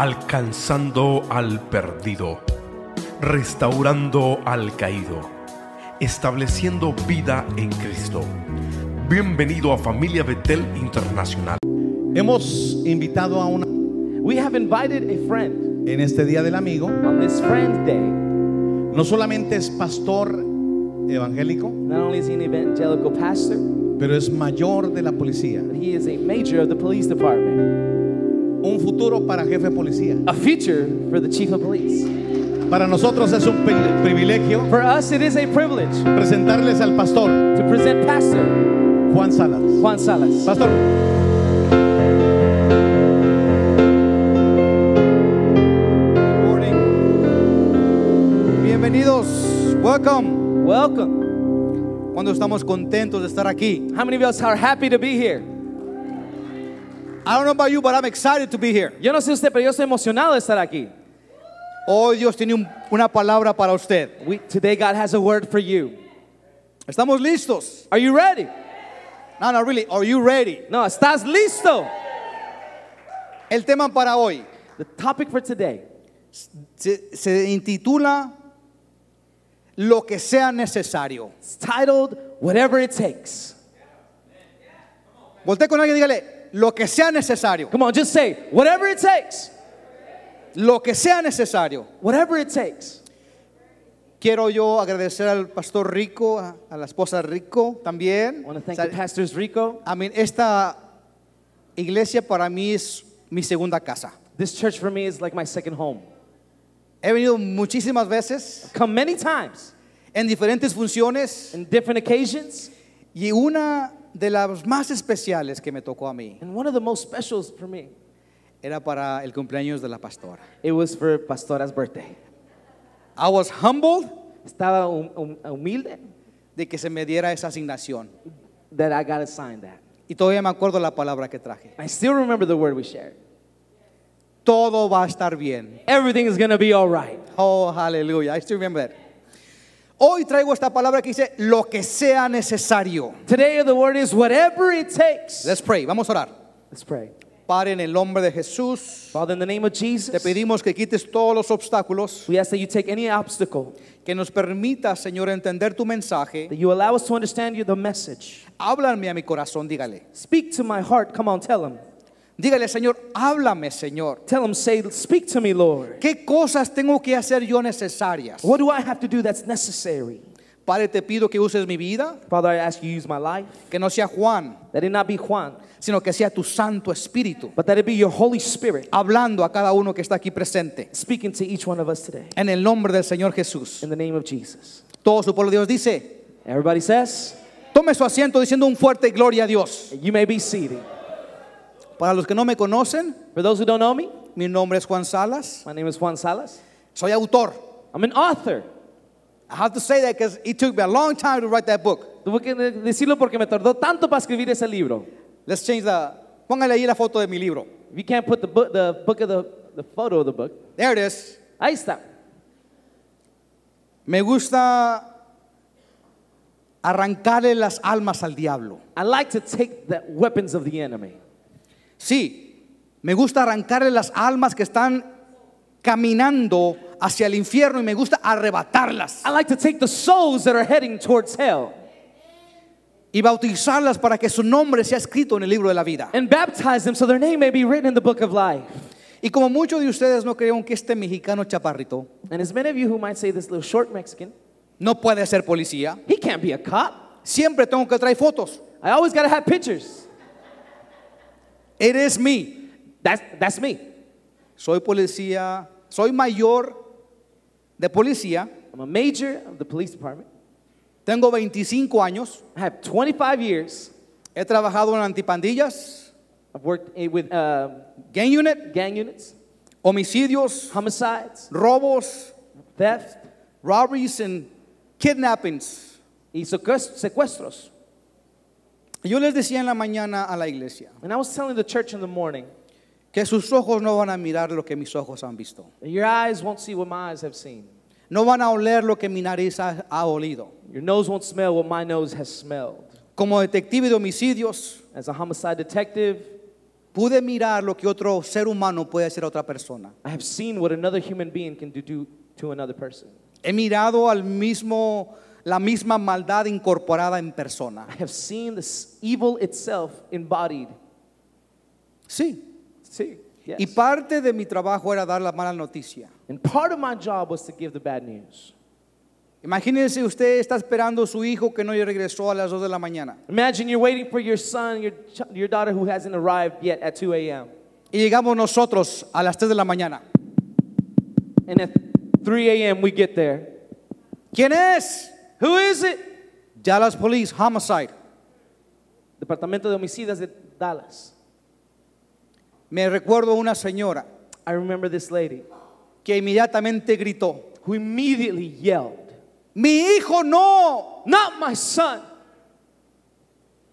alcanzando al perdido, restaurando al caído, estableciendo vida en Cristo. Bienvenido a Familia Betel Internacional. Hemos invitado a una We have invited a friend en este día del amigo. on this Friends Day. No solamente es pastor evangélico, Not only is he an evangelical pastor, pero es mayor de la policía. but he is a major of the police department, Un futuro para jefe de policía. a future for the chief of police. Para nosotros es un pri- privilegio For us, it is a privilege presentarles al pastor to present Pastor Juan Salas. Juan Salas. Pastor. Good morning. Bienvenidos. Welcome. Welcome. Cuando estamos contentos de estar aquí. How many of us are happy to be here? I don't know about you, but I'm excited to be here. Yo no sé usted, pero yo estoy emocionado de estar aquí. Hoy Dios tiene un- una palabra para usted. We, today, God has a word for you. ¿Estamos listos? Are you ready? No, no, really. Are you ready? No, ¿estás listo? El tema para hoy The topic for today se, se intitula Lo que sea necesario. is titled Whatever It Takes. Voltea con alguien y dígale, lo que sea necesario. Come on, just say, whatever it takes. Lo que sea necesario. Whatever it takes. Quiero yo agradecer al pastor Rico, a, a la esposa Rico también. I want to thank the pastors Rico. I mean, esta iglesia para mí es mi segunda casa. This church for me is like my second home. He venido muchísimas veces Come many times en diferentes funciones in different occasions. y una de las más especiales que me tocó a mí And one of the most specials for me, era para el cumpleaños de la pastora. it was for Pastora's birthday. I was humbled Estaba hum- hum- humilde de que se me diera esa asignación. that I got assigned that. Y todavía me acuerdo la palabra que traje. I still remember the word we shared. Todo va a estar bien. Everything is going to be all right. Oh, aleluya. I still remember that. Hoy traigo esta palabra que dice lo que sea necesario. Today the word is whatever it takes. Let's pray. Vamos a orar. Let's pray. Padre, en el nombre de Jesús, Father, in the name of Jesus, te pedimos que quites todos los obstáculos, we ask that you take any obstacle, que nos permita, Señor, entender tu mensaje. that you allow us to understand you, the message. Háblame a mi corazón, dígale. Speak to my heart. Come on, tell him. Dígale, Señor, háblame, Señor. Tell him, say, speak to me, Lord. ¿Qué cosas tengo que hacer yo necesarias? What do I have to do that's necessary? Padre, te pido que uses mi vida, Father, I ask you use my life, que no sea Juan, that it not be Juan, sino que sea tu Santo Espíritu, but that it be your Holy Spirit hablando a cada uno que está aquí presente. speaking to each one of us today. En el nombre del Señor Jesús. In the name of Jesus. Todo su pueblo de Dios dice, Everybody says, tome su asiento diciendo un fuerte gloria a Dios. you may be seated. Para los que no me conocen, For those who don't know me, mi nombre es Juan Salas, my name is Juan Salas. soy autor. I'm an author. I have to say that because it took me a long time to write that book. Tuve que de- decirlo porque me tardó tanto para escribir ese libro. Let's change the, póngale ahí la foto de mi libro. If you can't put the book, the book of the, the photo of the book, There it is. ahí está. Me gusta arrancarle las almas al diablo. I like to take the weapons of the enemy. Sí, me gusta arrancarle las almas que están caminando hacia el infierno y me gusta arrebatarlas I like to take the souls that are heading towards hell y bautizarlas para que su nombre sea escrito en el libro de la vida. and baptize them so their name may be written in the book of life. Y como muchos de ustedes no creen que este mexicano chaparrito And as many of you who might say this little short Mexican, no puede ser policía, he can't be a cop. siempre tengo que traer fotos. I always got to have pictures. It is me. That's, that's me. Soy policía, soy mayor de policía, I'm a major of the police department. tengo 25 años, I have 25 years. he trabajado en antipandillas, I've worked eh, with uh, gang unit, gang units, homicidios, homicides, robos, theft, robberies and kidnappings. y secuest- secuestros. Yo les decía en la mañana a la iglesia And I was telling the church in the morning, que sus ojos no van a mirar lo que mis ojos han visto. your eyes won't see what my eyes have seen. No van a oler lo que mi nariz ha, ha olido. Your nose won't smell what my nose has smelled. Como detective de homicidios, As a homicide detective, pude mirar lo que otro ser humano puede hacer a otra persona. I have seen what another human being can do to, to another person. He mirado al mismo, la misma maldad incorporada en persona. I have seen this evil itself embodied. Sí. See? Yes. Y parte de mi trabajo era dar la mala noticia. And part of my job was to give the bad news. Imagínense usted está esperando a su hijo que no regresó a las 2 de la mañana. Imagine you're waiting for your son, your, your daughter who hasn't arrived yet at 2 a.m. Y llegamos nosotros a las 3 de la mañana. And at 3 a.m. we get there. ¿Quién es? Who is it? Dallas Police Homicide. Departamento de Homicidas de Dallas. Me recuerdo una señora I remember this lady que inmediatamente gritó, who immediately yelled, mi hijo no. Not my son!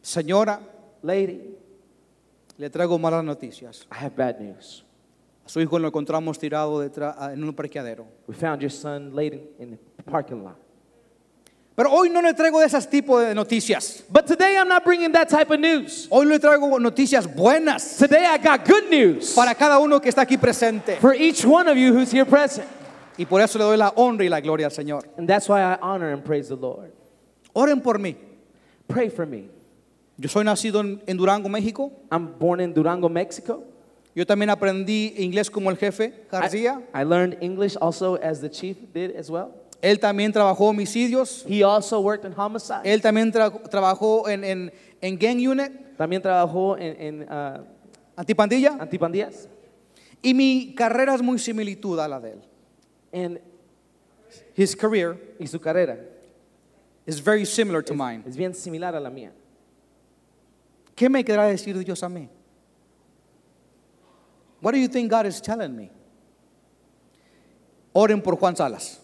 Señora, Lady, le traigo malas noticias. I have bad news. A su hijo lo encontramos tirado detrás, en un parqueadero. We found your son laid in, in the parking lot. Pero hoy no le traigo de esas tipos de noticias. But today I'm not bringing that type of news. Hoy le traigo noticias buenas Today I got good news para cada uno que está aquí presente. for each one of you who's here present. Y por eso le doy la honra y la gloria al Señor. And that's why I honor and praise the Lord. Oren por mí. Pray for me. Yo soy nacido en, en Durango, México. I'm born in Durango, Mexico. Yo también aprendí inglés como el jefe García. I, I learned English also as the chief did as well. Él también trabajó homicidios. He also worked in homicide. Él también tra- trabajó en, en, en gang unit, También trabajó en, en uh, antipandilla. antipandillas. Y mi carrera es muy similitud a la de él. And, His career y su carrera is very similar to es, mine. es bien similar a la mía. ¿Qué me querrá decir Dios a mí? What do you think God is telling me? Oren por Juan Salas.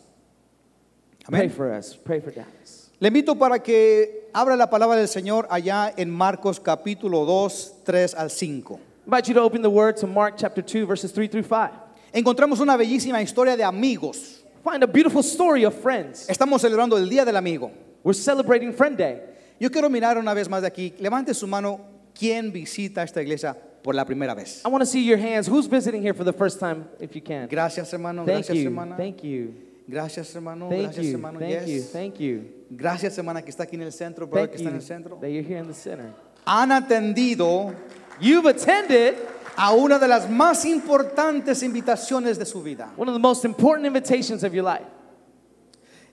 Pray Amén. for us. Pray for Dallas. Le invito para que abra la palabra del Señor allá en Marcos capítulo 2, 3 al 5. I invite you to open the word to Mark chapter 2, verses 3 through 5. Encontramos una bellísima historia de amigos. Find a beautiful story of friends. Estamos celebrando el Día del Amigo. We're celebrating Friend Day. Yo quiero mirar una vez más de aquí. Levante su mano. ¿Quién visita esta iglesia por la primera vez? I want to see your hands. Who's visiting here for the first time, if you can? Gracias, hermano. Thank Gracias, you. hermana. Thank you. Gracias, hermano. Thank Gracias, you. hermano. Thank you. Yes. Thank you. Gracias, hermana, que está aquí en el centro, brother, Thank que está en you el centro. that you're here in the center. Han atendido You've attended a una de las más importantes invitaciones de su vida. one of the most important invitations of your life.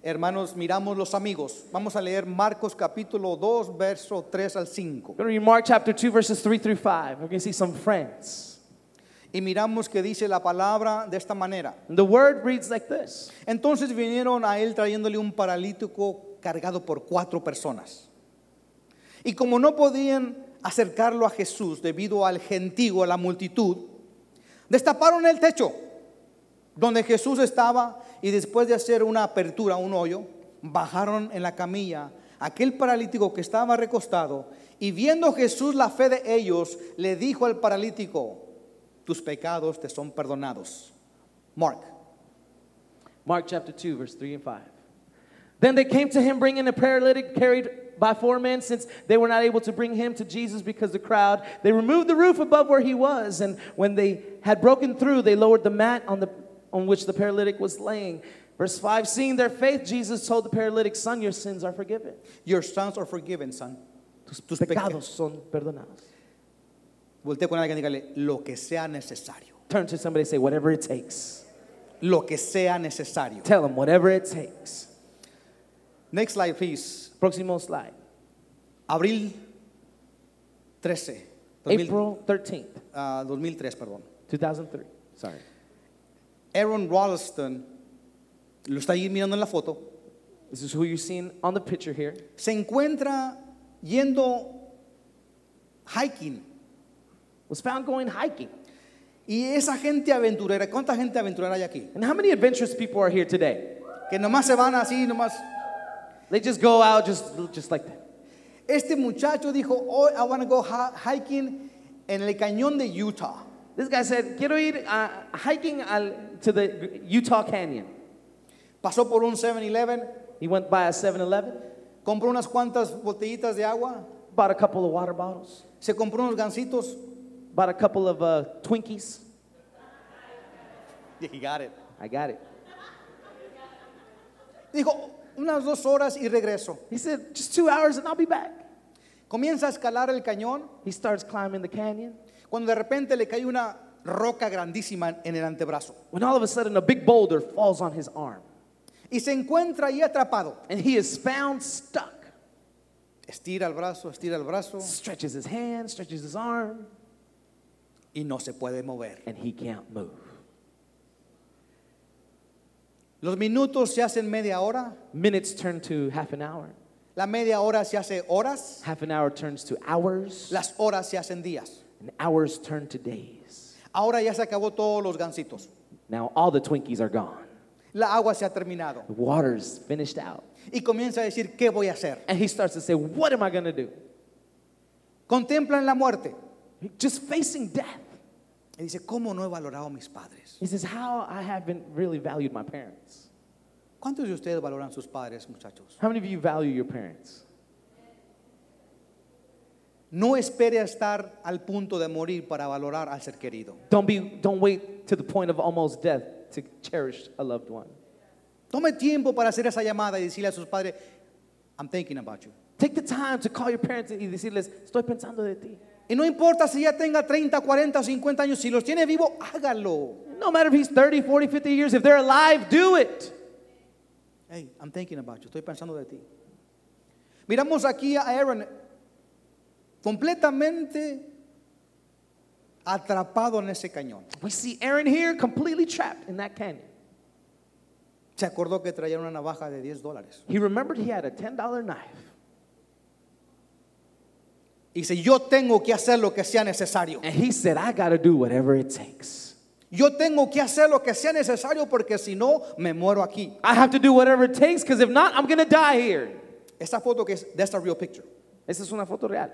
Hermanos, miramos los amigos. Vamos a leer Marcos capítulo 2, verso 3 al 5. We're going to read Mark chapter 2, verses 3 through 5. We're going to see some friends. Y miramos que dice la palabra de esta manera. The word reads like this Entonces vinieron a él trayéndole un paralítico cargado por cuatro personas. Y como no podían acercarlo a Jesús debido al gentío, a la multitud, destaparon el techo donde Jesús estaba y después de hacer una apertura, un hoyo, bajaron en la camilla aquel paralítico que estaba recostado y viendo Jesús la fe de ellos, le dijo al paralítico, tus pecados te son perdonados. Mark. Mark chapter 2, verse 3 and 5. Then they came to him bringing a paralytic carried by four men, since they were not able to bring him to Jesus because the crowd. They removed the roof above where he was, and when they had broken through, they lowered the mat on, the, on which the paralytic was laying. Verse 5 Seeing their faith, Jesus told the paralytic, Son, your sins are forgiven. Your sons are forgiven, son. Tus Tus pecados son perdonados. Voltea con alguien y dígale, lo que sea necesario. Turn to somebody and say, Whatever it takes. Lo que sea necesario. Tell them, Whatever it takes. Next slide, please. Próximo slide. Abril 13. 2000, April 13th, ah, 2003, perdón. 2003. Sorry. Aaron Ralston, lo está ahí mirando en la foto, This is who you're seeing on the picture here. se encuentra yendo hiking. Was found going hiking. Y esa gente aventurera, ¿cuánta gente aventurera hay aquí? And how many adventurous people are here today? Que nomás se van así, nomás. They just go out just, just like that. Este muchacho dijo, hoy I want to go hi- hiking en el cañón de Utah. This guy said, quiero ir uh, hiking al, to the Utah Canyon. Pasó por un 7-Eleven, He went by a 7-Eleven, compró unas cuantas botellitas de agua, bought a couple of water bottles, se compró unos gancitos bought a couple of uh, Twinkies. He got it. I got it. Dijo, unas dos horas y regreso. He said, just two hours and I'll be back. Comienza a escalar el cañón He starts climbing the canyon. cuando de repente le cae una roca grandísima en el antebrazo. When all of a sudden a big boulder falls on his arm. Y se encuentra ahí atrapado. And he is found stuck. Estira el brazo, estira el brazo Stretches his hand, stretches his arm, y no se puede mover. and he can't move. Los minutos se hacen media hora, Minutes turn to half an hour. la media hora se hace horas, Half an hour turns to hours. las horas se hacen días. And hours turn to days. Ahora ya se acabó todos los gancitos. Now all the Twinkies are gone. La agua se ha terminado. The water's finished out. Y comienza a decir, ¿qué voy a hacer? And he starts to say, What am I going to do? Contemplan la muerte. Just facing death. Y dice, ¿cómo no he valorado a mis padres? He says, How I haven't really valued my parents. ¿Cuántos de ustedes valoran sus padres, muchachos? How many of you value your parents? No espere a estar al punto de morir para valorar al ser querido. Don't be don't wait to the point of almost death to cherish a loved one. Tome tiempo para hacer esa llamada y decirle a sus padres, I'm thinking about you. Take the time to call your parents y decirles, estoy pensando de ti. Y no importa si ya tenga 30, 40 o 50 años, si los tiene vivo, hágalo. No matter if he's 30, 40, 50 years, if they're alive, do it. Hey, I'm thinking about you. Estoy pensando de ti. Miramos aquí a Aaron completamente atrapado en ese cañón. We see Aaron here completely trapped in that canyon. Se acordó que traía una navaja de 10 dólares. He remembered he had a $10 knife. Y dice, yo tengo que hacer lo que sea necesario. And he said, I got to do whatever it takes. Yo tengo que hacer lo que sea necesario porque si no, me muero aquí. I have to do whatever it takes because if not, I'm to die here. Esta foto que es, that's a real picture. Esa es una foto real.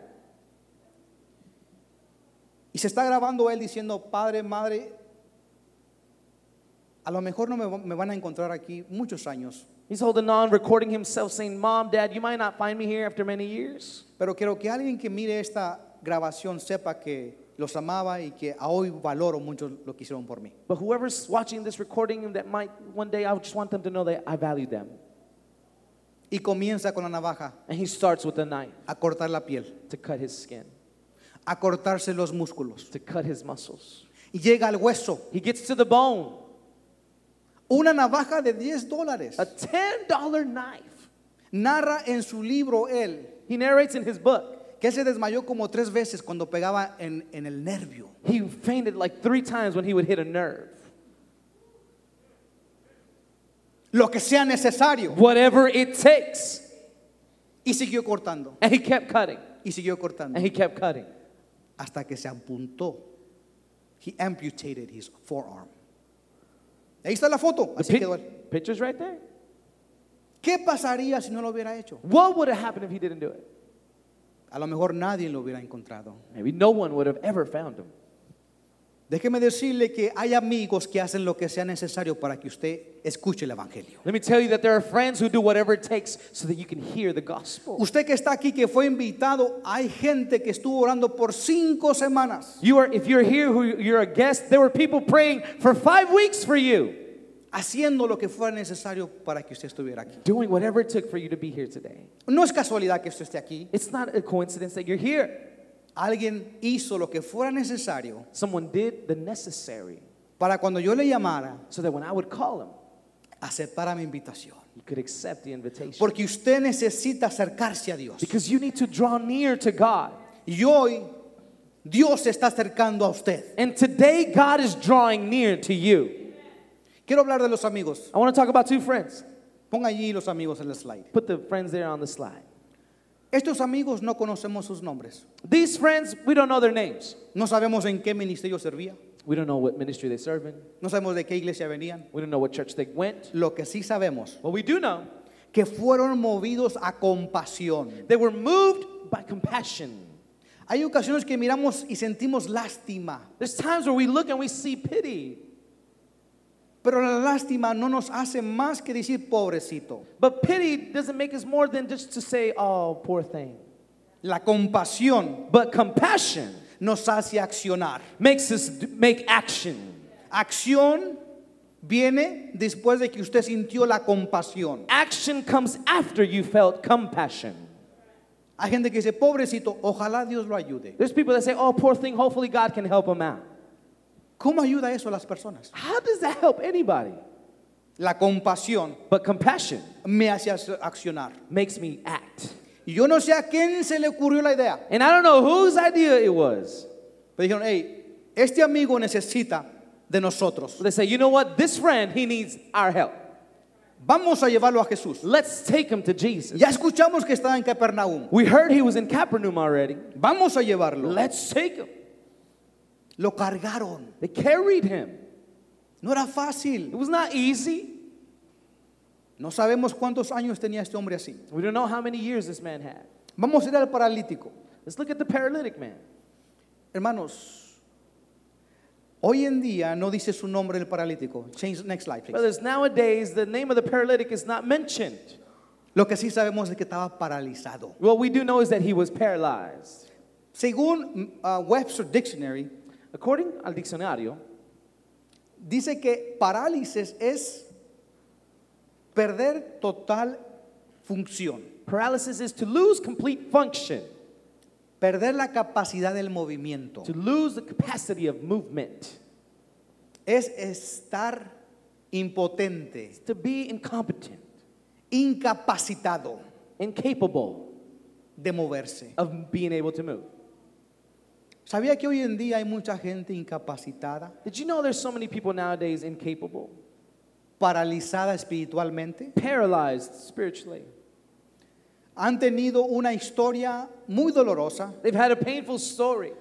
Y se está grabando él diciendo, padre, madre, a lo mejor no me van a encontrar aquí muchos años, He's holding on, recording himself, saying, Mom, Dad, you might not find me here after many years. pero quiero que alguien que mire esta grabación sepa que los amaba y que a hoy valoro mucho lo que hicieron por mí. But whoever's watching this recording that might one day, I just want them to know that I value them. Y comienza con la navaja And he starts with a knife a cortar la piel, to cut his skin, a cortarse los músculos. to cut his muscles. Y llega al hueso. He gets to the bone. Una navaja de 10 dólares. A $10 knife. Narra en su libro él He narrates in his book. que se desmayó como tres veces cuando pegaba en, en el nervio. He fainted like three times when he would hit a nerve. Lo que sea necesario. Whatever it takes. Y siguió cortando. And he kept cutting. Y siguió cortando. And he kept cutting. Hasta que se apuntó. He amputated his forearm. Ahí está la foto. Así quedó él. picture's right there. ¿Qué pasaría si no lo hubiera hecho? What would have happened if he didn't do it? A lo mejor nadie lo hubiera encontrado. Maybe no one would have ever found him. Déjeme decirle que hay amigos que hacen lo que sea necesario para que usted escuche el Evangelio. Let me tell you that there are friends who do whatever it takes so that you can hear the gospel. Usted que está aquí, que fue invitado, hay gente que estuvo orando por cinco semanas, You are, if you're here, who you're a guest, there were people praying for five weeks for you, haciendo lo que fuera necesario para que usted estuviera aquí. doing whatever it took for you to be here today. No es casualidad que usted esté aquí. It's not a coincidence that you're here. Alguien hizo lo que fuera necesario Someone did the necessary para cuando yo le llamara, so that when I would call him, aceptara mi invitación. he could accept the invitation. Porque usted necesita acercarse a Dios. Because you need to draw near to God. Y hoy Dios se está acercando a usted. And today, God is drawing near to you. Quiero hablar de los amigos. I want to talk about two friends. Ponga allí los amigos en el slide. Put the friends there on the slide. Estos amigos no conocemos sus nombres. These friends, we don't know their names. No sabemos en qué ministerio servía. We don't know what ministry they serve in. No sabemos de qué iglesia venían. We don't know what church they went. Lo que sí sabemos, What we do know, que fueron movidos a compasión. they were moved by compassion. Hay ocasiones que miramos y sentimos lástima, There's times where we look and we see pity, pero la lástima no nos hace más que decir pobrecito. but pity doesn't make us more than just to say, oh, poor thing. La compasión But compassion nos hace accionar. makes us make action. Acción viene después de que usted sintió la compasión. Action comes after you felt compassion. Hay gente que dice, pobrecito, ojalá Dios lo ayude. There's people that say, oh, poor thing, hopefully God can help him out. ¿Cómo ayuda eso a las personas? How does that help anybody? La compasión But compassion me hace ac- accionar. makes me act. Y yo no sé a quién se le ocurrió la idea. And I don't know whose idea it was. Pero dijeron, hey, este amigo necesita de nosotros. They say, you know what? This friend, he needs our help. Vamos a llevarlo a Jesús. Let's take him to Jesus. Ya escuchamos que estaba en Capernaum. We heard he was in Capernaum already. Vamos a llevarlo. Let's take him. Lo cargaron. They carried him. No era It was not easy. No sabemos cuántos años tenía este hombre así. We don't know how many years this man had. Vamos a ir al paralítico. Let's look at the paralytic man. Hermanos, hoy en día no dice su nombre el paralítico. Change next slide, please. Brothers, nowadays the name of the paralytic is not mentioned. Lo que sí sabemos es que estaba paralizado. What we do know is that he was paralyzed. Según uh, Webster Dictionary, According al diccionario, dice que parálisis es perder total función, paralysis is to lose complete function, perder la capacidad del movimiento. to lose the capacity of movement, Es estar impotente, to be incompetent, incapacitado incapable de moverse. of being able to move. ¿Sabía que hoy en día hay mucha gente incapacitada, Did you know there's so many people nowadays incapable, paralizada espiritualmente? paralyzed spiritually? Han tenido una historia muy dolorosa, They've had a painful story.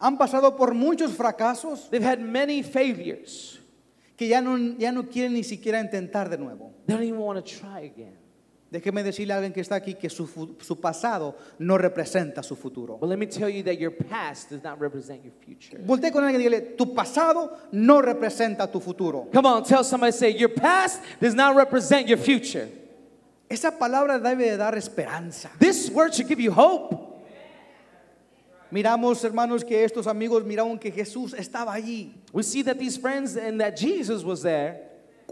han pasado por muchos fracasos They've had many failures. que ya no, ya no quieren ni siquiera intentar de nuevo. They don't even want to try again. Déjeme decirle a alguien que está aquí que su, su pasado no representa su futuro. But let me tell you that your past does not represent your future. Con alguien y dígale, tu pasado no representa tu futuro. Come on, tell somebody, say, your past does not represent your future. Esa palabra debe de dar esperanza. This word should give you hope. Miramos, hermanos, que estos amigos miraron que Jesús estaba allí. We see that these friends and that Jesus was there.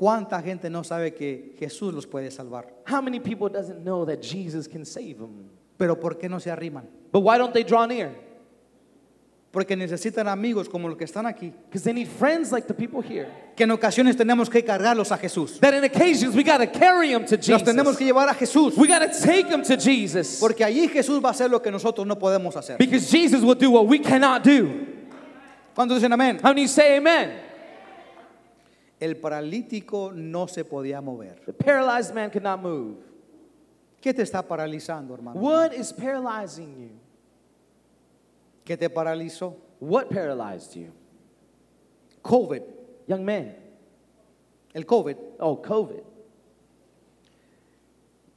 ¿Cuánta gente no sabe que Jesús los puede salvar? How many people doesn't know that Jesus can save them? Pero ¿por qué no se arriman? But why don't they draw near? Porque necesitan amigos como los que están aquí, Because they need friends like the people here. que en ocasiones tenemos que cargarlos a Jesús. That in occasions we got to carry them to Los tenemos Jesus. que llevar a Jesús. We got to take them to Jesus. Porque allí Jesús va a hacer lo que nosotros no podemos hacer. Because Jesus will do what we cannot do. ¿Cuántos dicen amén? How many say amen? El paralítico no se podía mover. The paralyzed man could not move. ¿Qué te está paralizando, hermano? What is paralyzing you? ¿Qué te paralizó? What paralyzed you? COVID. Young man. El COVID Oh, COVID.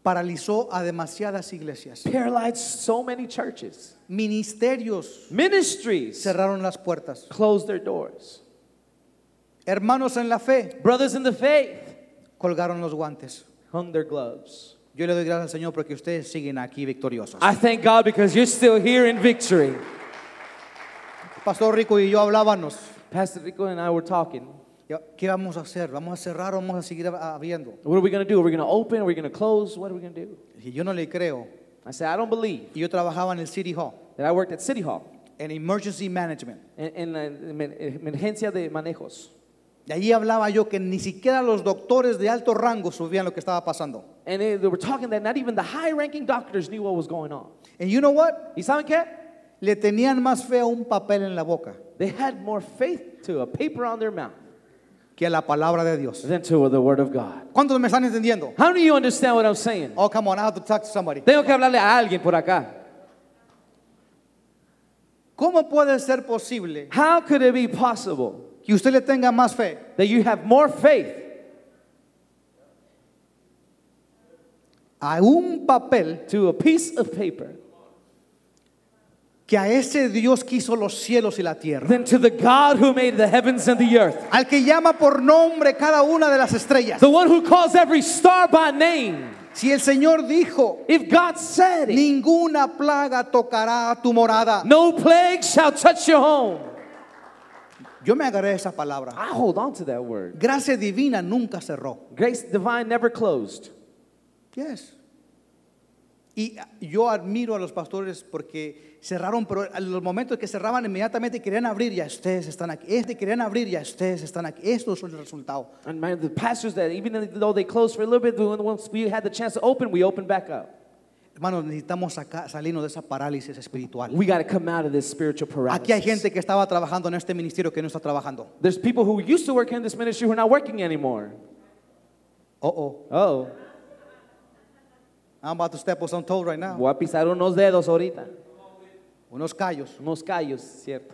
paralizó a demasiadas iglesias. Paralyzed so many churches. Ministerios Ministries cerraron las puertas. closed their doors. Hermanos en la fe Brothers in the faith colgaron los guantes. hung their gloves. Yo le doy gracias al Señor porque ustedes siguen aquí victoriosos. I thank God because you're still here in victory. Pastor Rico y yo hablábamos. Pastor Rico and I were talking. ¿Qué vamos a hacer? ¿Vamos a cerrar o vamos a seguir habiendo? What are we going to do? Are we going to open? Are we going to close? What are we going to do? Y yo no le creo. I said, I don't believe Y yo trabajaba en el City Hall, that I worked at City Hall en Emergency Management. en, en emer- emergencia de manejos. Y allí hablaba yo que ni siquiera los doctores de alto rango sabían lo que estaba pasando. And they, were talking that not even the high ranking doctors knew what was going on. And you know what? ¿Y saben qué? Le tenían más fe a un papel en la boca They had more faith to a paper on their mouth que a la palabra de Dios. than to the word of God. ¿Cuántos me están entendiendo? How do you understand what I'm saying? Oh, come on, I have to talk to somebody. Tengo que hablarle a alguien por acá. ¿Cómo puede ser posible How could it be possible que usted le tenga más fe that you have more faith a un papel to a piece of paper que a ese Dios que hizo los cielos y la tierra? than to the God who made the heavens and the earth? Al que llama por nombre cada una de las estrellas. The one who calls every star by name. Si el Señor dijo, If God said it, ninguna plaga tocará tu morada. no plague shall touch your home. Yo me agarré esa palabra. I hold on to that word. Gracia divina nunca cerró. Grace divine never closed. Yes. Y yo admiro a los pastores porque cerraron, pero en los momentos que cerraban inmediatamente querían abrir, ya ustedes están aquí. Este querían abrir, ya ustedes están aquí. Esto es el resultado. And man, the pastors that even though they closed for a little bit, once we had the chance to open, we opened back up. Hermanos, necesitamos sacar, salirnos de esa parálisis espiritual. We got to come out of this spiritual paralysis. Aquí hay gente que estaba trabajando en este ministerio que no está trabajando. There's people who used to work in this ministry who are not working anymore. Oh, oh. Oh, I'm about to step on some toes right now. voy a pisar unos dedos ahorita. Unos callos. Unos callos, cierto.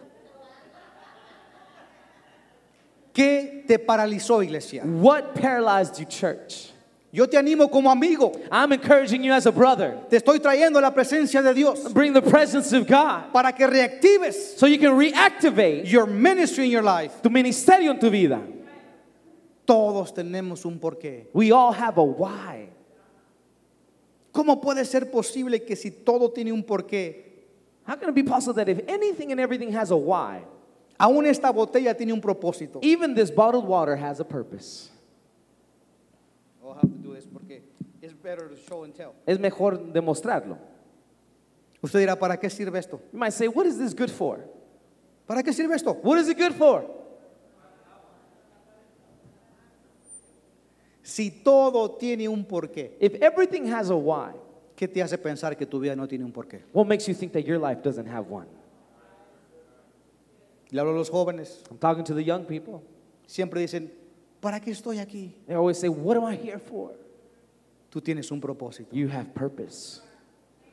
¿Qué te paralizó, iglesia? What paralyzed you, church? Yo te animo como amigo. I'm encouraging you as a brother. Te estoy trayendo la presencia de Dios Bring the presence of God para que reactives so you can reactivate your ministry in your life. tu ministerio en tu vida. Todos tenemos un porqué. We all have a why. ¿Cómo puede ser posible que si todo tiene un porqué, How can it be possible that if anything and everything has a why, aún esta botella tiene un propósito? even this bottled water has a purpose? I'll this porque it's better to show and tell. Es mejor demostrarlo. Usted dirá, ¿para qué sirve esto? You might say, what is this good for? ¿Para qué sirve esto? What is it good for? Si todo tiene un porqué, If everything has a why, ¿qué te hace pensar que tu vida no tiene un porqué? what makes you think that your life doesn't have one? Le hablo a los jóvenes, I'm talking to the young people. siempre dicen, ¿para qué estoy aquí? They always say, What am I here for? Tú tienes un propósito. You have purpose.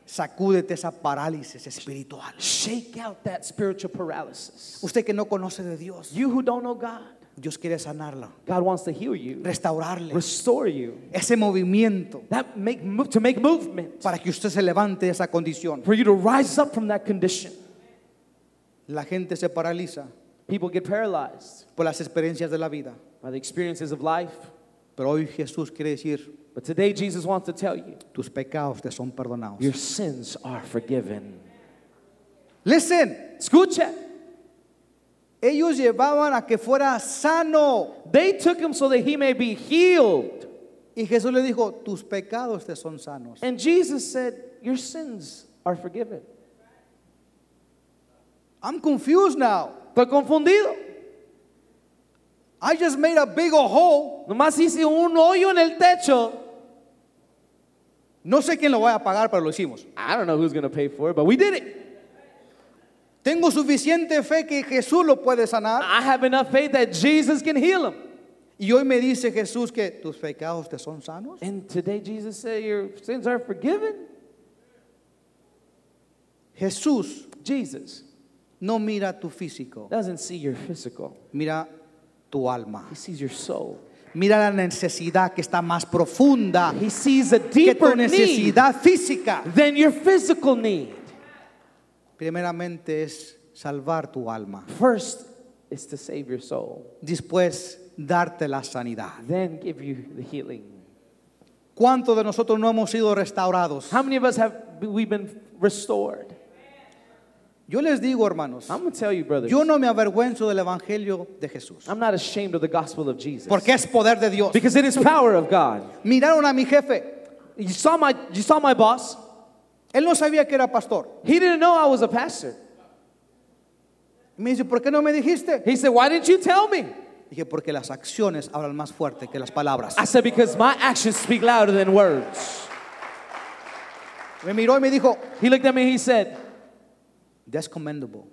Sacúdete esa parálisis espiritual. Shake out that spiritual paralysis. Usted que no conoce de Dios, You who don't know God, Dios quiere sanarla, God wants to heal you, restaurarle restore you. ese movimiento That make move to make movement para que usted se levante de esa condición. for you to rise up from that condition. La gente se paraliza People get paralyzed por las experiencias de la vida, by the experiences of life. pero hoy Jesús quiere decir, But today Jesus wants to tell you, tus pecados te son perdonados. your sins are forgiven. Listen, Escucha. ellos llevaban a que fuera sano They took him so that he may be healed. y Jesús le dijo, tus pecados te son sanos. And Jesus said, Your sins are forgiven. I'm confused now. Estoy confundido. I just made a big ol' hole. Nomás hice un hoyo en el techo. No sé quién lo va a pagar, pero lo hicimos. I don't know who's going to pay for it, but we did it. Tengo suficiente fe que Jesús lo puede sanar. I have enough faith that Jesus can heal him. Y hoy me dice Jesús que tus pecados te son sanos. And today Jesus said, Your sins are forgiven. Jesús Jesus no mira tu físico, doesn't see your physical, mira tu alma. He sees your soul. Mira la necesidad que está más profunda He sees a que deeper tu need necesidad física. than your physical need. Primeramente es salvar tu alma. First is to save your soul, Después darte la sanidad. then give you the healing. ¿Cuántos de nosotros no hemos sido restaurados? How many of us have we been restored? Yo les digo, hermanos, I'm going to tell you, brothers. yo no me avergüenzo del evangelio de Jesús, I'm not ashamed of the gospel of Jesus porque es poder de Dios. because it is power of God. Miraron a mi jefe, You saw my you saw my boss. él no sabía que era pastor. He didn't know I was a pastor. Me dice, ¿por qué no me dijiste? He said, "Why didn't you tell me?" Dije, porque las acciones hablan más fuerte que las palabras. I said, "Because my actions speak louder than words." Me miró y me dijo, He looked at me. He said, that's commendable.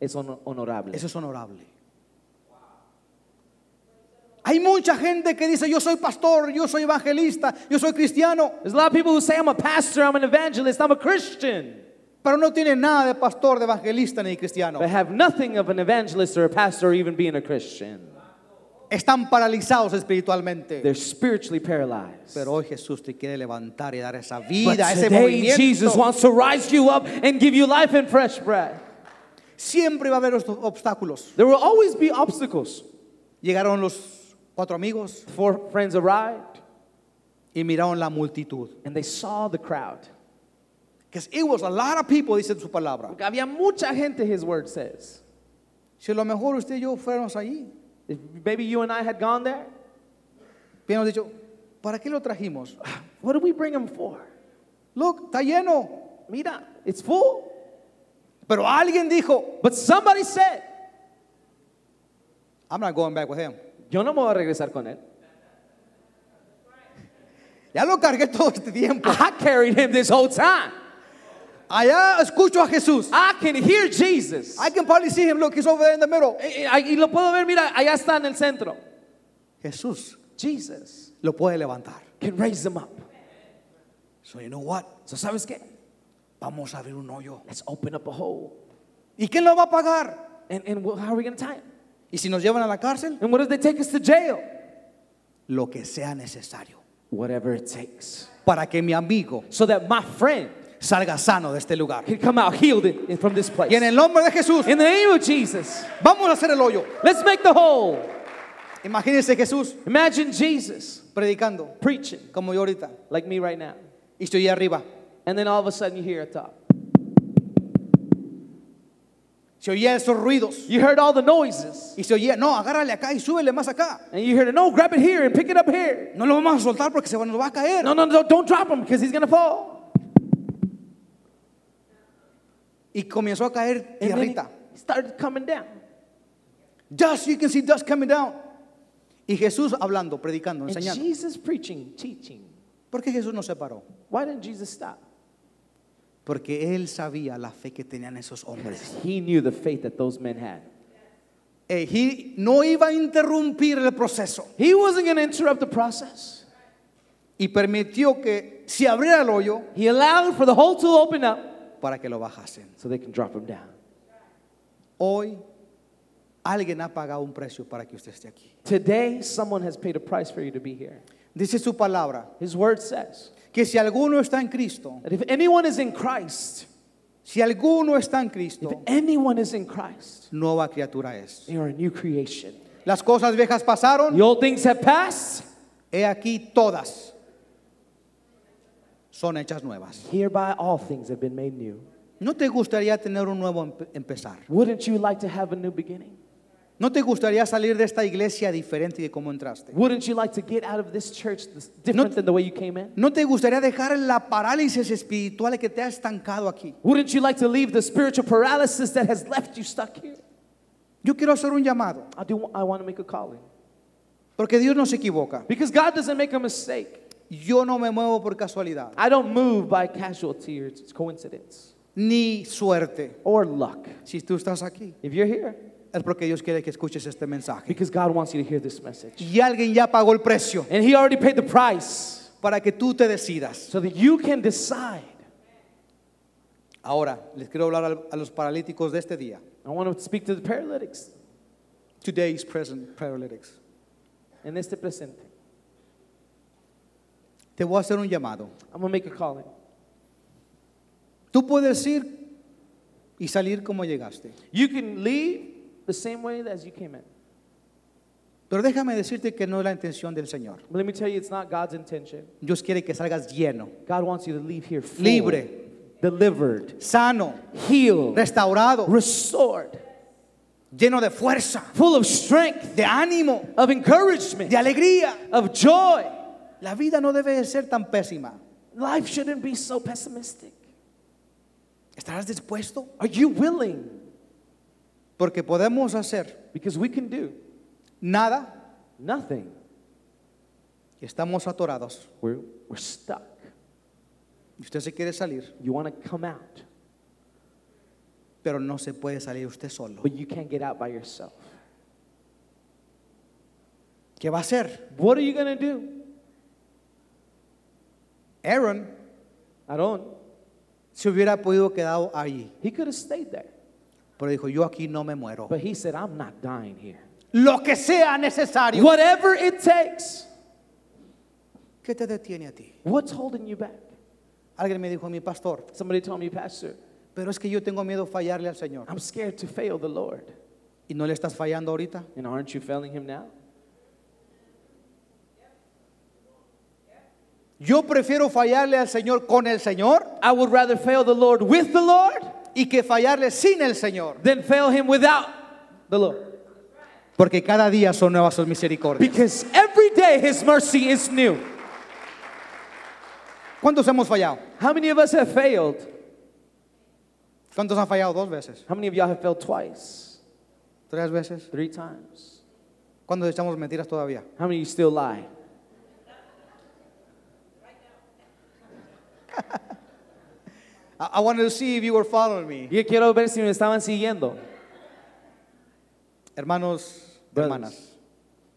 "Es hon- honorable." Eso es honorable. Hay mucha gente que dice, yo soy pastor, yo soy evangelista, yo soy cristiano, There's a lot of people who say, "I'm a pastor. I'm an evangelist. I'm a Christian," pero no tiene nada de pastor, de evangelista ni de cristiano. but have nothing of an evangelist or a pastor or even being a Christian. Están paralizados espiritualmente. They're spiritually paralyzed. Pero hoy Jesús te quiere levantar y dar esa But vida, ese today, Jesus movimiento. wants to rise you up and give you life and fresh breath. Siempre va a haber obstáculos. There will always be obstacles. Llegaron los cuatro amigos Four friends arrived. y miraron la multitud. and they saw the crowd. Because it was a lot of people, dice su palabra. Porque había mucha gente, his word says. Si a lo mejor usted y yo fuéramos allí, If maybe you and I had gone there, hubiéramos dicho, ¿para qué lo trajimos? what did we bring him for? Look, está lleno. Mira, it's full. Pero alguien dijo, But somebody said, I'm not going back with him. yo no me voy a regresar con él. Ya lo cargué todo este tiempo. I carried him this whole time. Allá escucho a Jesús. I can hear Jesus. I can probably see him. Look, he's over there in the middle. Y, y- y lo puedo ver, mira, allá está en el centro. Jesús Jesus lo puede levantar. can raise them up. So you know what? So, ¿sabes qué? Vamos a abrir un hoyo. Let's open up a hole. ¿Y quién lo va a pagar? And, and how are we going to tie him? ¿Y si nos llevan a la cárcel? And what if they take us to jail? Lo que sea necesario. Whatever it takes. Para que mi amigo So that my friend salga sano de este lugar. can come out healed from this place. Y en el nombre de Jesús, In the name of Jesus, vamos a hacer el hoyo. let's make the hole. Imagínense Jesús Imagine Jesus predicando, preaching como yo ahorita. like me right now. Y estoy ahí arriba. And then all of a sudden you hear a top. Se oía esos ruidos. You heard all the noises. Y se oía, no, agárrale acá y súbele más acá. And you heard, no, grab it here and pick it up here. No lo vamos a soltar porque se nos va a caer. No, no, no, don't drop him because he's going to fall. Y comenzó a caer And then tierrita. he started coming down. Dust, you can see dust coming down. Y Jesús hablando, predicando, And enseñando. Jesus preaching, teaching. ¿Por qué Jesús no se paró? Why didn't Jesus stop? Porque él sabía la fe que tenían esos hombres. He knew the faith that those men had. Eh, y no iba a interrumpir el proceso. He wasn't going to interrupt the process. Y permitió que se abriera el hoyo He allowed for the hole to open up para que lo bajasen. so they can drop him down. Hoy alguien ha pagado un precio para que usted esté aquí. Today, someone has paid a price for you to be here. Dice su palabra His word says que si alguno está en Cristo, that if anyone is in Christ, si alguno está en if Cristo, anyone is in Christ, nueva criatura es. they are a new creation. Las cosas viejas pasaron, The old things have passed. he aquí todas son hechas nuevas. Hereby, all things have been made new. ¿No te gustaría tener un nuevo empe- empezar? Wouldn't you like to have a new beginning? ¿No te gustaría salir de esta iglesia diferente de cómo entraste? Wouldn't you like to get out of this church different than the way you came in? ¿No te gustaría dejar la parálisis espiritual que te ha estancado aquí? Wouldn't you like to leave the spiritual paralysis that has left you stuck here? Yo quiero hacer un llamado, I do. I want to make a calling porque Dios no se equivoca. because God doesn't make a mistake. Yo no me muevo por casualidad, I don't move by casualty or coincidence ni suerte. or luck. Si tú estás aquí, If you're here, es porque Dios quiere que escuches este mensaje. because God wants you to hear this message, Y alguien ya pagó el precio and He already paid the price para que tú te decidas. so that you can decide. Ahora, les quiero hablar a los paralíticos de este día. I want to speak to the paralytics Today's present paralytics. in este presente. Te voy a hacer un llamado. I'm gonna make a calling. Tú puedes ir y salir como llegaste. You can leave the same way as you came in. Pero déjame decirte que no es la intención del Señor. But let me tell you, it's not God's intention. Dios quiere que salgas lleno, God wants you to leave here full, Libre. delivered, sano, healed, restaurado, restored, lleno de fuerza, full of strength, de ánimo, of encouragement, de alegría. of joy. La vida no debe de ser tan pésima. Life shouldn't be so pessimistic. ¿Estarás dispuesto? Are you willing? Porque podemos hacer Because we can do nada nothing. y estamos atorados. We're, we're stuck. Y usted se quiere salir, You want to come out, pero no se puede salir usted solo. but you can't get out by yourself. ¿Qué va a hacer? What are you going to do? Aaron Aaron, se hubiera podido quedar ahí, he could have stayed there. pero dijo, yo aquí no me muero. But he said, I'm not dying here. Lo que sea necesario. Whatever it takes, ¿Qué te detiene a ti? what's holding you back? Alguien me dijo, mi pastor, Somebody told me, Pastor, pero es que yo tengo miedo fallarle al Señor. I'm scared to fail the Lord. ¿Y no le estás fallando ahorita? And aren't you failing him now? Yo prefiero fallarle al Señor con el Señor I would rather fail the Lord with the Lord y que fallarle sin el Señor. than fail him without the Lord. Porque cada día son nuevas sus misericordias. Because every day his mercy is new. ¿Cuántos hemos fallado? How many of us have failed? ¿Cuántos han fallado dos veces? How many of y'all have failed twice? ¿Tres veces? Three times? ¿Cuántos echamos mentiras todavía? How many of you still lie? I, I wanted to see if you were following me. Yo quiero ver si me estaban siguiendo. Hermanos, Brothers, hermanas,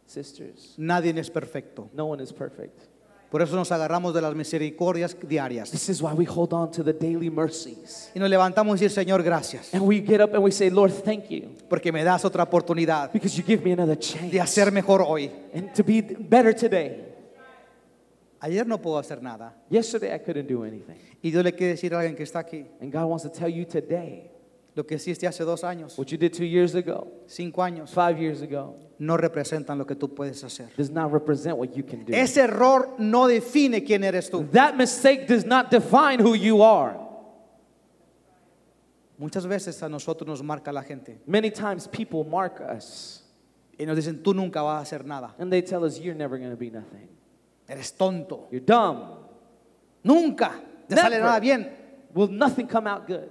sisters, nadie es perfecto. no one is perfect. Por eso nos agarramos de las misericordias diarias. This is why we hold on to the daily mercies. Y nos levantamos y decir, Señor, gracias. And we get up and we say, Lord, thank you. Porque me das otra oportunidad Because you give me another de chance. hacer mejor hoy. And to be better today. Ayer no puedo hacer nada. Yesterday I couldn't do anything. Y Dios le quiere decir a alguien que está aquí, And God wants to tell you today lo que hiciste hace dos años, what you did two years ago, cinco años, five years ago, no representan lo que tú puedes hacer. does not represent what you can do. Ese error no define quién eres tú. That mistake does not define who you are. Muchas veces a nosotros nos marca la gente Many times people mark us y nos dicen, tú nunca vas a hacer nada. and they tell us, You're never going to be nothing. Eres tonto. You're dumb. Nunca te sale Never. nada bien. Will nothing come out good?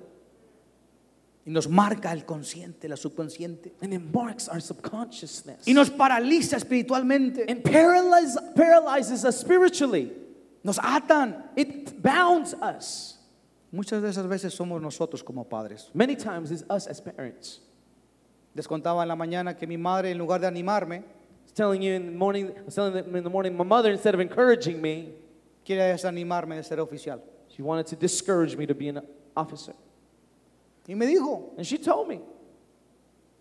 Y nos marca el consciente, la subconsciente. And it marks our subconsciousness. Y nos paraliza espiritualmente. and paralyze, paralyzes us spiritually. Nos atan. It bounds us. Muchas de esas veces somos nosotros como padres. Many times it's us as parents. Les contaba en la mañana que mi madre, en lugar de animarme, was telling you in the morning, I was telling them in the morning, my mother, instead of encouraging me, quiere desanimarme de ser oficial. she wanted to discourage me to be an officer. Y me dijo, And she told me,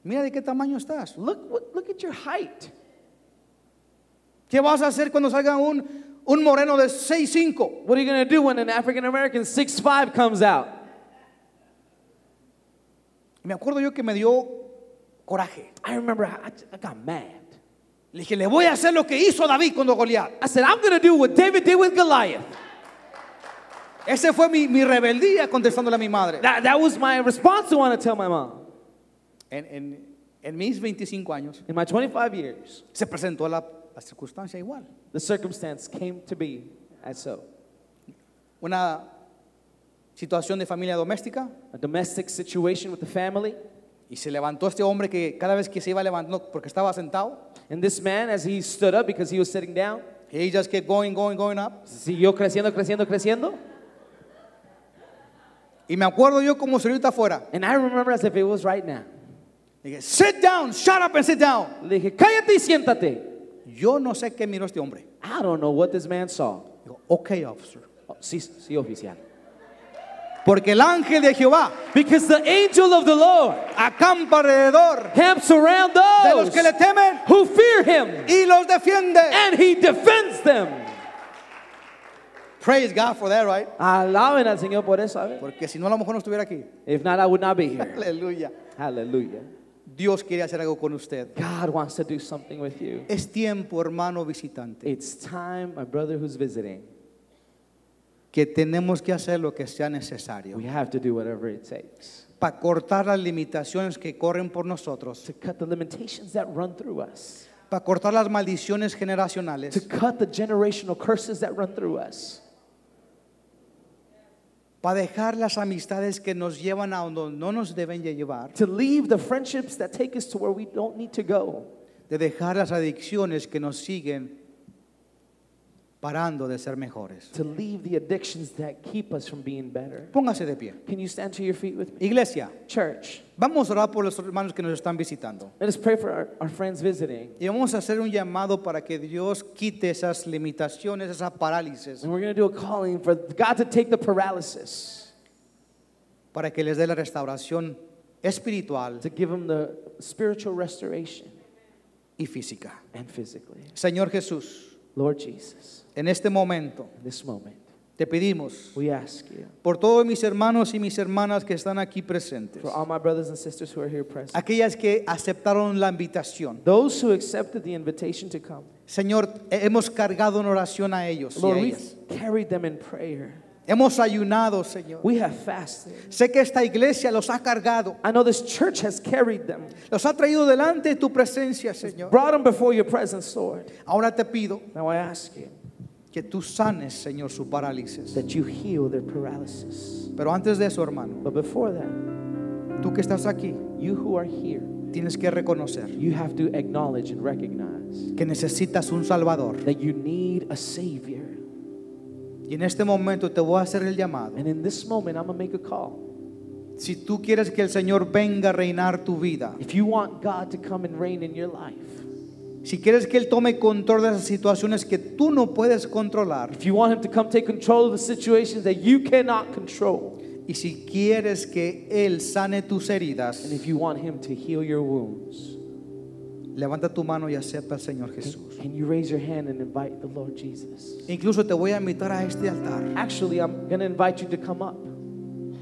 mira de qué tamaño estás. look, what, look at your height. ¿Qué vas a hacer cuando salga un, un moreno de 6'5"? What are you going to do when an African American 6'5 comes out? Y me acuerdo yo que me dio coraje. I remember I, I got mad. Le dije, le voy a hacer lo que hizo David cuando Goliat. I said, I'm going to do what David did with Goliath. Ese fue mi, mi rebeldía contestándole a mi madre. That, that was my response to want to tell my mom. En, en- en mis 25 años In my 25 years, se presentó la, la circunstancia igual. the circumstance came to be as so. Una situación de familia doméstica A domestic situation with the family. y se levantó este hombre que cada vez que se iba levantando porque estaba sentado, And this man, as he stood up because he was sitting down, he just kept going, going, going up. siguió creciendo, creciendo, creciendo. Y me acuerdo yo como si ahorita fuera. And I remember as if it was right now. Le dije, sit down, shut up and sit down. Le dije, cállate y siéntate. Yo no sé qué miró este hombre. I don't know what this man saw. Digo, ok, officer. Oh, sí, sí, oficial. Porque el ángel de Jehová Because the angel of the Lord acampa alrededor camps around de los those que le temen who fear him, y los defiende. and he defends them. Praise God for that, right? Alaben al Señor por eso. ¿sabe? Porque si no, a lo mejor no estuviera aquí. If not, I would not be here. Aleluya. Hallelujah. Dios quiere hacer algo con usted. God wants to do something with you. Es tiempo, hermano visitante, It's time, my brother who's visiting. Que tenemos que hacer lo que sea necesario. We have to do whatever it takes para cortar las limitaciones que corren por nosotros, to cut the limitations that run through us, para cortar las maldiciones to generacionales, cut the generational curses that run through us, para dejar las amistades que nos llevan a donde no nos deben de llevar, to leave the friendships that take us to where we don't need to go, de dejar las adicciones que nos siguen parando de ser mejores. to leave the addictions that keep us from being better. Póngase de pie. Can you stand to your feet with me? Iglesia, Church, vamos a orar por los hermanos que nos están visitando. let us pray for our, our friends visiting. Y vamos a hacer un llamado para que Dios quite esas limitaciones, esa parálisis, And we're going to do a calling for God to take the paralysis, para que les dé la restauración espiritual to give them the spiritual restoration y física. and physically. Señor Jesús, Lord Jesus, en este momento this moment, te pedimos we ask you por todos mis hermanos y mis hermanas que están aquí presentes, for all my brothers and sisters who are here present, aquellas que aceptaron la invitación. those who accepted the invitation to come. Señor, hemos cargado en oración a ellos y a Lord, ellas. we've carried them in prayer. Hemos ayunado, Señor. We have fasted. Sé que esta iglesia los ha cargado, I know this church has carried them, los ha traído delante de tu presencia, Señor. brought them before your presence, Lord. Ahora te pido Now I ask you que tú sanes, Señor, su parálisis. that you heal their paralysis. Pero antes de eso, hermano, But before that, tú que estás aquí, you who are here, tienes que reconocer you have to acknowledge and recognize que necesitas un Salvador. that you need a Savior. Y en este momento te voy a hacer el llamado. And in this moment, I'm going to make a call. Si tú quieres que el Señor venga a reinar tu vida, If you want God to come and reign in your life, si quieres que Él tome control de esas situaciones que tú no puedes controlar, if you want Him to come take control of the situations that you cannot control, y si quieres que Él sane tus heridas, and if you want Him to heal your wounds, levanta tu mano y acepta al Señor Jesús. can you raise your hand and invite the Lord Jesus? Incluso te voy a invitar a este altar. Actually, I'm going to invite you to come up.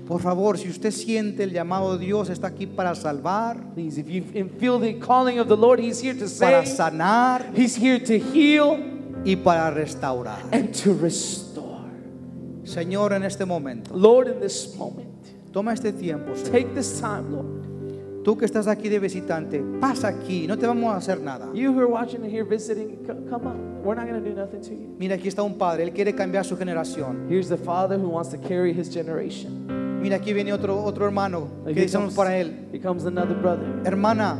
Por favor, si usted siente el llamado de Dios, está aquí para salvar, Please, if you feel the calling of the Lord, He's here to para save, sanar He's here to heal y para restaurar. and to restore. Señor, en este momento, Lord, in this moment, toma este tiempo. Señor. take this time, Lord. Tú que estás aquí de visitante, pasa aquí, no te vamos a hacer nada. You who are watching and here visiting, co- come up. We're not going to do nothing to you. Mira, aquí está un padre, él quiere cambiar su generación. Here's the father who wants to carry his generation. Mira, aquí viene otro, otro hermano que Here decimos para él, here comes another brother. hermana,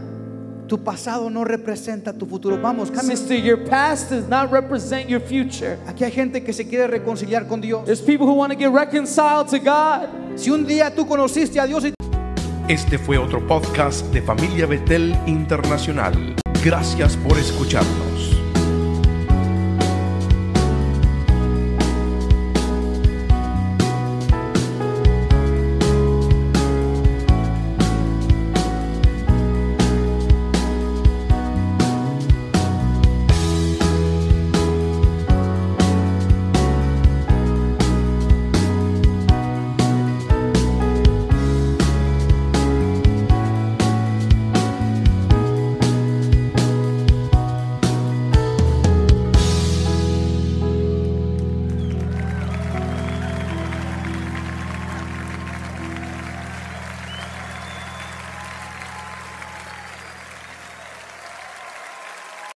tu pasado no representa tu futuro. Vamos, cambia. Sister, your past does not represent your future. Aquí hay gente que se quiere reconciliar con Dios. There's people who want to get reconciled to God. Si un día tú conociste a Dios y Este fue otro podcast de Familia Betel Internacional. Gracias por escucharnos.